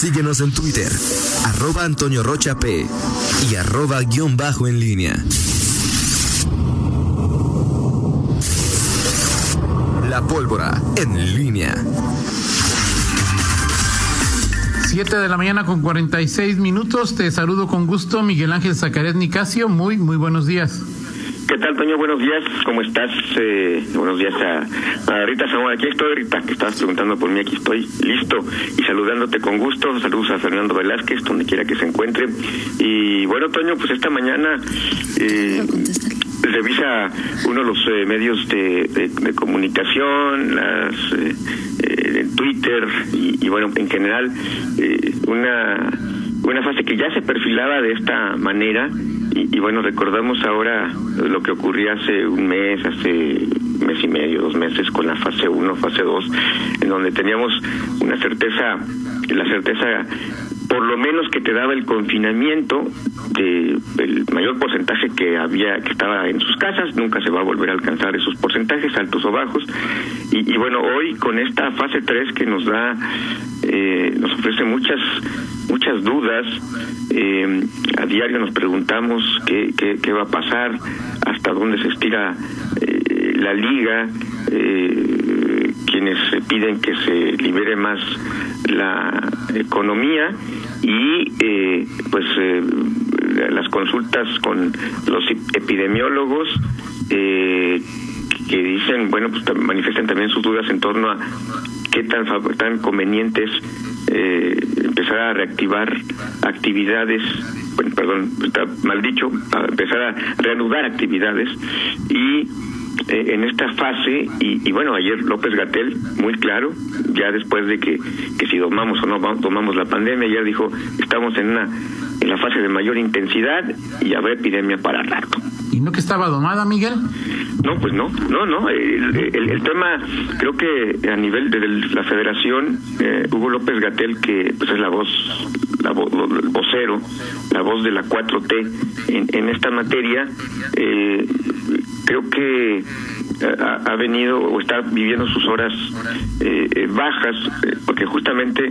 Síguenos en Twitter, arroba Antonio Rocha P y arroba guion bajo en línea. La pólvora en línea. 7 de la mañana con 46 minutos. Te saludo con gusto, Miguel Ángel Zacaret Nicasio. Muy, muy buenos días. ¿Qué tal, Toño? Buenos días. ¿Cómo estás? Eh, buenos días a, Rita Zamora. Aquí estoy, Rita, que estabas preguntando por mí. Aquí estoy listo y saludándote con gusto. Saludos a Fernando Velázquez, donde quiera que se encuentre. Y bueno, Toño, pues esta mañana... Eh, revisa uno de los eh, medios de, de, comunicación, las eh, eh, Twitter y, bueno, en general eh, una una fase que ya se perfilaba de esta manera y, bueno, recordamos ahora lo que ocurría hace un mes, hace mes y medio, dos meses con la fase 1, fase 2, en donde teníamos una certeza, la certeza por lo menos que te daba el confinamiento de el mayor porcentaje que había que estaba en sus casas nunca se va a volver a alcanzar esos porcentajes altos o bajos. Y, bueno hoy con esta fase 3 que nos da eh, nos ofrece muchas muchas dudas eh, a diario nos preguntamos qué, qué, qué, va a pasar hasta dónde se estira eh, la liga eh, quienes piden que se libere más la economía y eh, pues eh, las consultas con los epidemiólogos eh, que dicen bueno pues manifiestan también sus dudas en torno a qué tan tan conveniente eh, empezar a reactivar actividades bueno perdón está mal dicho empezar a reanudar actividades. Y eh, en esta fase y, y, bueno ayer López Gatel muy claro ya después de que, que si tomamos o no tomamos la pandemia ya dijo estamos en una en la fase de mayor intensidad y habrá epidemia para rato. Y no que estaba domada Miguel no pues no no no el, el, el tema creo que a nivel de la Federación eh, Hugo López Gatel que pues es la voz la voz, el vocero la voz de la 4T en, en esta materia eh, creo que ha, ha, venido o está viviendo sus horas eh, bajas, eh, porque justamente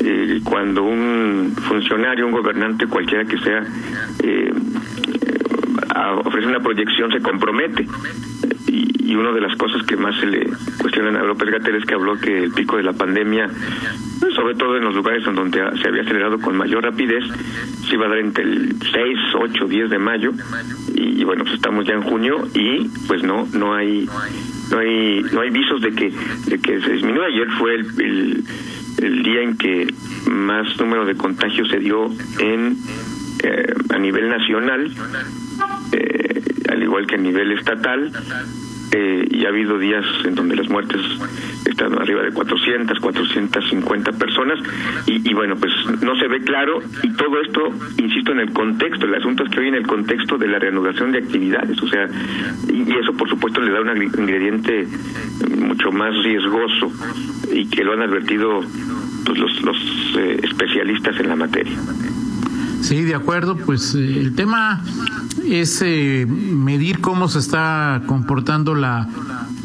eh, cuando un funcionario, un gobernante, cualquiera que sea, ofrece una proyección, se compromete. Y, y una de las cosas que más se le cuestionan a López Gatel es que habló que el pico de la pandemia sobre todo en los lugares en donde se había acelerado con mayor rapidez, se iba a dar entre el 6, 8, 10 de mayo y, bueno, pues estamos ya en junio y pues no no hay no hay no hay visos de que de que se disminuya. Ayer fue el, el día en que más número de contagios se dio en eh, a nivel nacional, eh, al igual que a nivel estatal. Eh, y ha habido días en donde las muertes están arriba de 400, 450 personas y, y, bueno, pues no se ve claro y todo esto, insisto, en el contexto, el asunto es que hoy en el contexto de la reanudación de actividades, o sea, y, y eso por supuesto le da un ingrediente mucho más riesgoso y que lo han advertido pues, los, los eh, especialistas en la materia. Sí, de acuerdo, pues eh, el tema es eh, medir cómo se está comportando la,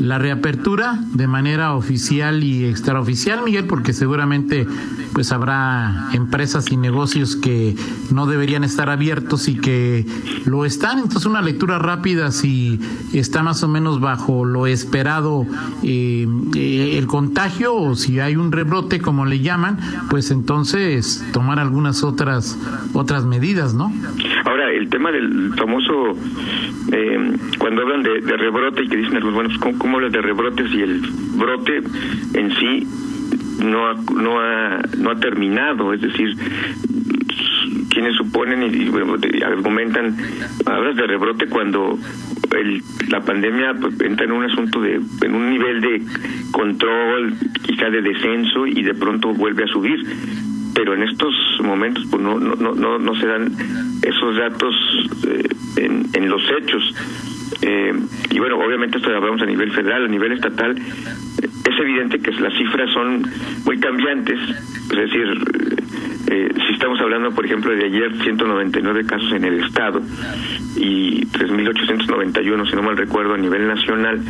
la reapertura de manera oficial y extraoficial, Miguel, porque seguramente pues habrá empresas y negocios que no deberían estar abiertos y que lo están. Entonces una lectura rápida si está más o menos bajo lo esperado eh, el contagio o si hay un rebrote como le llaman, pues entonces tomar algunas otras otras medidas, ¿no? Ahora el tema del famoso eh, cuando hablan de, rebrote y que dicen bueno, ¿cómo, ¿cómo hablas de rebrotes y el brote en sí no ha, no ha, no ha terminado, es decir, quienes suponen y, bueno, argumentan, hablas de rebrote cuando el, la pandemia pues, entra en un asunto de, en un nivel de control, quizá de descenso y de pronto vuelve a subir. Pero en estos momentos pues no, no, no, no se dan esos datos eh, en, en los hechos. Eh, y bueno, obviamente esto hablamos a nivel federal, a nivel estatal, es evidente que las cifras son muy cambiantes, es decir, eh, si estamos hablando, por ejemplo, de ayer, 199 casos en el Estado y 3.891, si no mal recuerdo, a nivel nacional,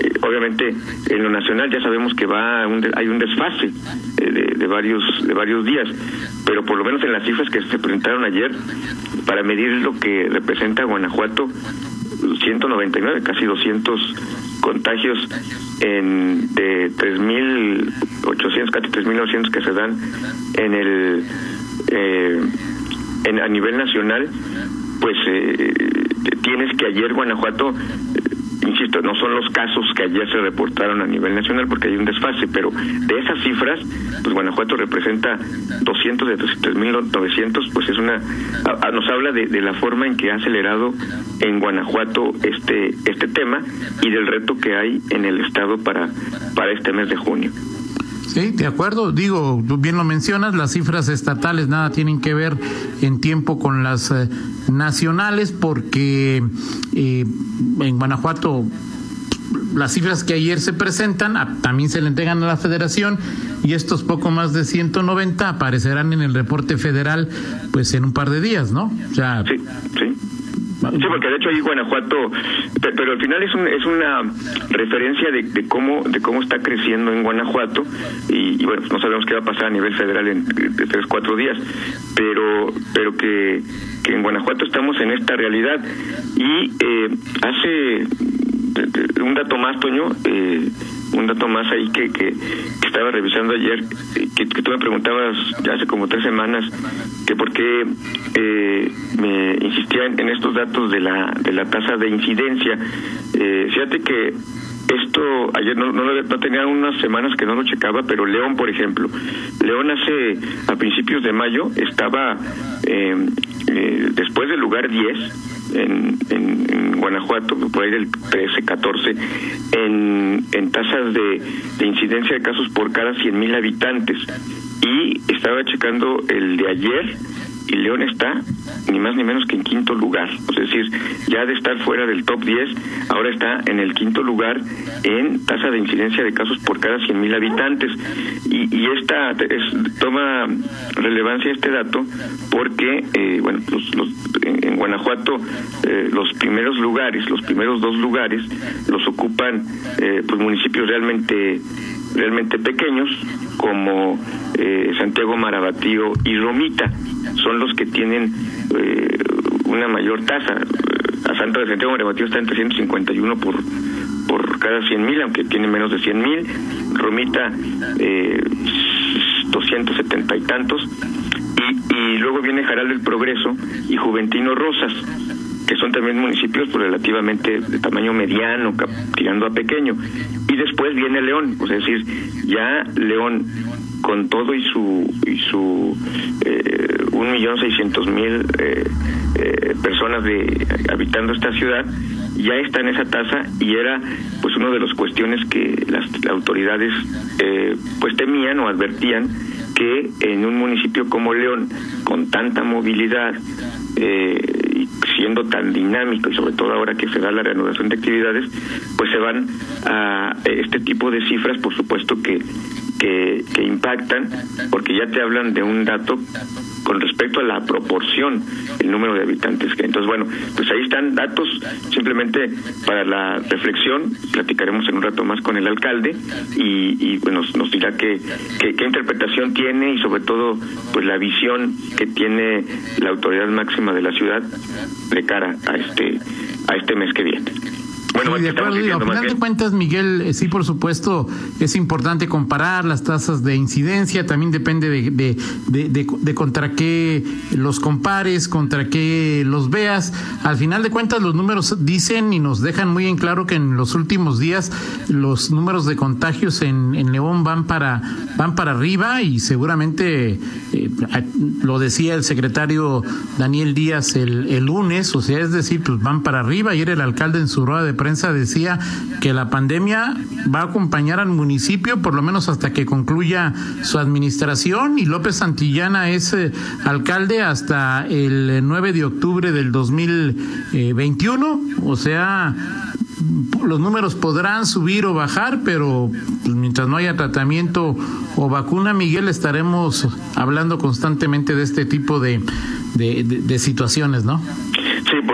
eh, obviamente en lo nacional ya sabemos que va hay un desfase de, de, varios de varios días, pero por lo menos en las cifras que se presentaron ayer para medir lo que representa Guanajuato 199, casi 200 contagios en de 3.800, casi 3.900 que se dan en el eh, en, a nivel nacional, pues eh, tienes que ayer Guanajuato no son los casos que ayer se reportaron a nivel nacional porque hay un desfase, pero de esas cifras, pues Guanajuato representa 200 de 3.900, pues es una, nos habla de, de, la forma en que ha acelerado en Guanajuato este, este tema y del reto que hay en el Estado para, para este mes de junio. Sí, de acuerdo. Digo, tú bien lo mencionas, las cifras estatales nada tienen que ver en tiempo con las eh, nacionales porque eh, en Guanajuato las cifras que ayer se presentan también se le entregan a la federación y estos poco más de 190 aparecerán en el reporte federal pues en un par de días, ¿no? Sí, sí. Sí, porque de hecho ahí Guanajuato, pero al final es, es una referencia de, cómo de cómo está creciendo en Guanajuato y, bueno, no sabemos qué va a pasar a nivel federal en tres, cuatro días, pero pero que, que en Guanajuato estamos en esta realidad. Y eh, hace un dato más, Toño, eh, un dato más ahí que, que, estaba revisando ayer, que, que, tú me preguntabas ya hace como tres semanas, que por qué eh, me insistía en, estos datos de la, de la tasa de incidencia. Eh, fíjate que esto ayer no, no, no, tenía unas semanas que no lo checaba, pero León, por ejemplo, León hace a principios de mayo estaba eh, eh después del lugar 10 en, en, Guanajuato, por ahí del 13, 14, en, en tasas de, de incidencia de casos por cada 100.000 habitantes. Y estaba checando el de ayer y León está ni más ni menos que en quinto lugar. Es decir, ya de estar fuera del top 10, ahora está en el quinto lugar en tasa de incidencia de casos por cada 100.000 habitantes. Y, y esta es, toma relevancia este dato porque, eh, bueno, los, en, Guanajuato eh, los primeros lugares, los primeros dos lugares, los ocupan eh, pues municipios realmente realmente pequeños como eh, Santiago Marabatío y Romita son los que tienen eh, una mayor tasa. A Santo de Santiago Marabatío está en 351 por por cada 100 mil, aunque tiene menos de 100 mil. Romita, eh, 270 y tantos. Y, y luego viene Jaral del Progreso y Juventino Rosas que son también municipios pues, relativamente de tamaño mediano, tirando a pequeño. Y después viene León, es decir, ya León con todo y su y su eh, un millón seiscientos mil eh, eh, personas de habitando esta ciudad ya está en esa tasa y era pues una de las cuestiones que las autoridades pues temían o advertían que en un municipio como León con tanta movilidad eh, siendo tan dinámico y sobre todo ahora que se da la reanudación de actividades, pues se van a este tipo de cifras, por supuesto que, que, que impactan, porque ya te hablan de un dato con respecto a la proporción, el número de habitantes que. Entonces, bueno, pues ahí están datos simplemente para la reflexión. Platicaremos en un rato más con el alcalde y, bueno, nos, dirá qué, qué, qué interpretación tiene y sobre todo, pues la visión que tiene la autoridad máxima de la ciudad de cara a este a este mes que viene. Bueno, de acuerdo, a final de cuentas, Miguel, eh, sí, por supuesto, es importante comparar las tasas de incidencia, también depende de, de, de, contra qué los compares, contra qué los veas. Al final de cuentas, los números dicen y nos dejan muy en claro que en los últimos días los números de contagios en, en León van para, van para arriba y seguramente, eh, lo decía el secretario Daniel Díaz el, el lunes, o sea, es decir, pues van para arriba. Ayer el alcalde en su rueda de prensa decía que la pandemia va a acompañar al municipio por lo menos hasta que concluya su administración y López Santillana es eh, alcalde hasta el 9 de octubre del 2021, o sea, los números podrán subir o bajar, pero pues, mientras no haya tratamiento o vacuna, Miguel, estaremos hablando constantemente de este tipo de, de situaciones, ¿no?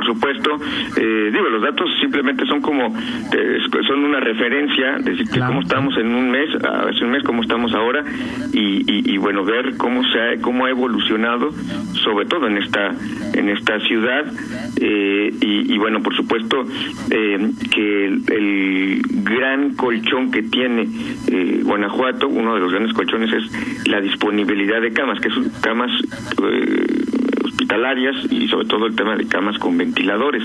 Por supuesto eh, digo, los datos simplemente son como, eh, son una referencia, decir que cómo estamos en un mes, hace un mes cómo estamos ahora, y, y, bueno, ver cómo se ha, cómo ha evolucionado, sobre todo en esta, en esta ciudad, eh, y, bueno, por supuesto, que el, gran colchón que tiene Guanajuato, uno de los grandes colchones es la disponibilidad de camas, que son camas hospitalarias y sobre todo el tema de camas con ventiladores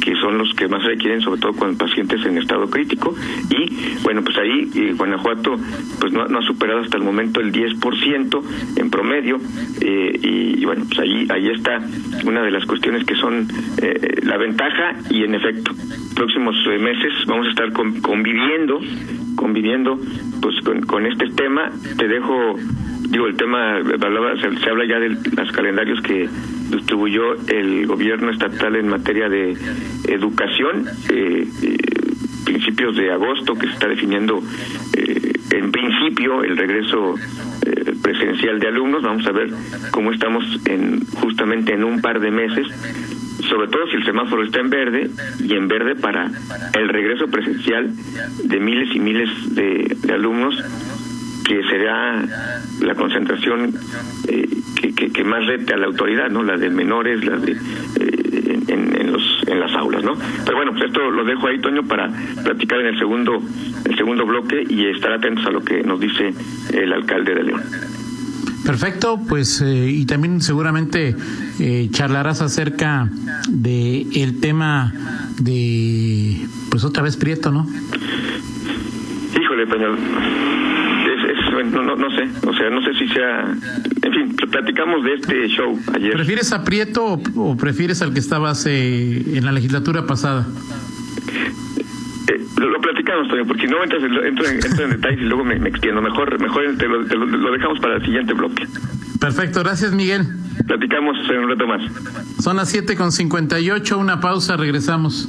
que son los que más requieren, sobre todo con pacientes en estado crítico. Y bueno, pues ahí eh, Guanajuato pues no, ha superado hasta el momento el 10% en promedio. Eh, y, bueno, pues ahí, ahí está una de las cuestiones que son eh, la ventaja y en efecto, próximos meses vamos a estar conviviendo, conviviendo pues con, con este tema. Te dejo digo, el tema, se, habla ya de los calendarios que distribuyó el gobierno estatal en materia de educación, eh, eh, principios de agosto, que se está definiendo eh, en principio el regreso presencial de alumnos. Vamos a ver cómo estamos en justamente en un par de meses sobre todo si el semáforo está en verde y en verde para el regreso presencial de miles y miles de alumnos que será la concentración eh, que, que, más rete a la autoridad, ¿no? La de menores, la de eh, en, los en las aulas, ¿no? Pero bueno, pues esto lo dejo ahí, Toño, para platicar en el segundo el segundo bloque y estar atentos a lo que nos dice el alcalde de León. Perfecto, pues eh, y también seguramente charlarás acerca de el tema de pues otra vez Prieto, ¿no? Híjole, Toño no, no, no sé, o sea, no sé si sea, en fin, platicamos de este show ayer. ¿Prefieres a Prieto o, prefieres al que estabas en la legislatura pasada? Eh, lo, platicamos, Toño, porque si no entras, entro, en, detalles y luego me, extiendo. Mejor, mejor lo, dejamos para el siguiente bloque. Perfecto, gracias Miguel. Platicamos en un rato más. Son las 7 con 58, una pausa, regresamos.